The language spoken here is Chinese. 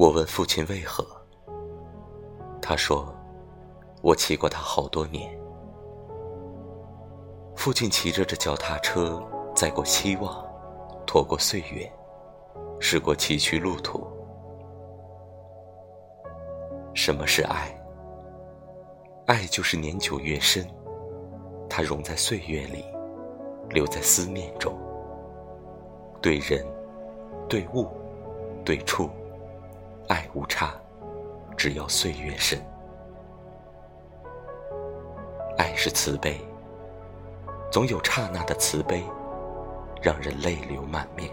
我问父亲为何，他说：“我骑过他好多年。”父亲骑着这脚踏车，载过希望，拖过岁月，驶过崎岖路途。什么是爱？爱就是年久月深，它融在岁月里，留在思念中。对人，对物，对处，爱无差，只要岁月深。爱是慈悲，总有刹那的慈悲，让人泪流满面。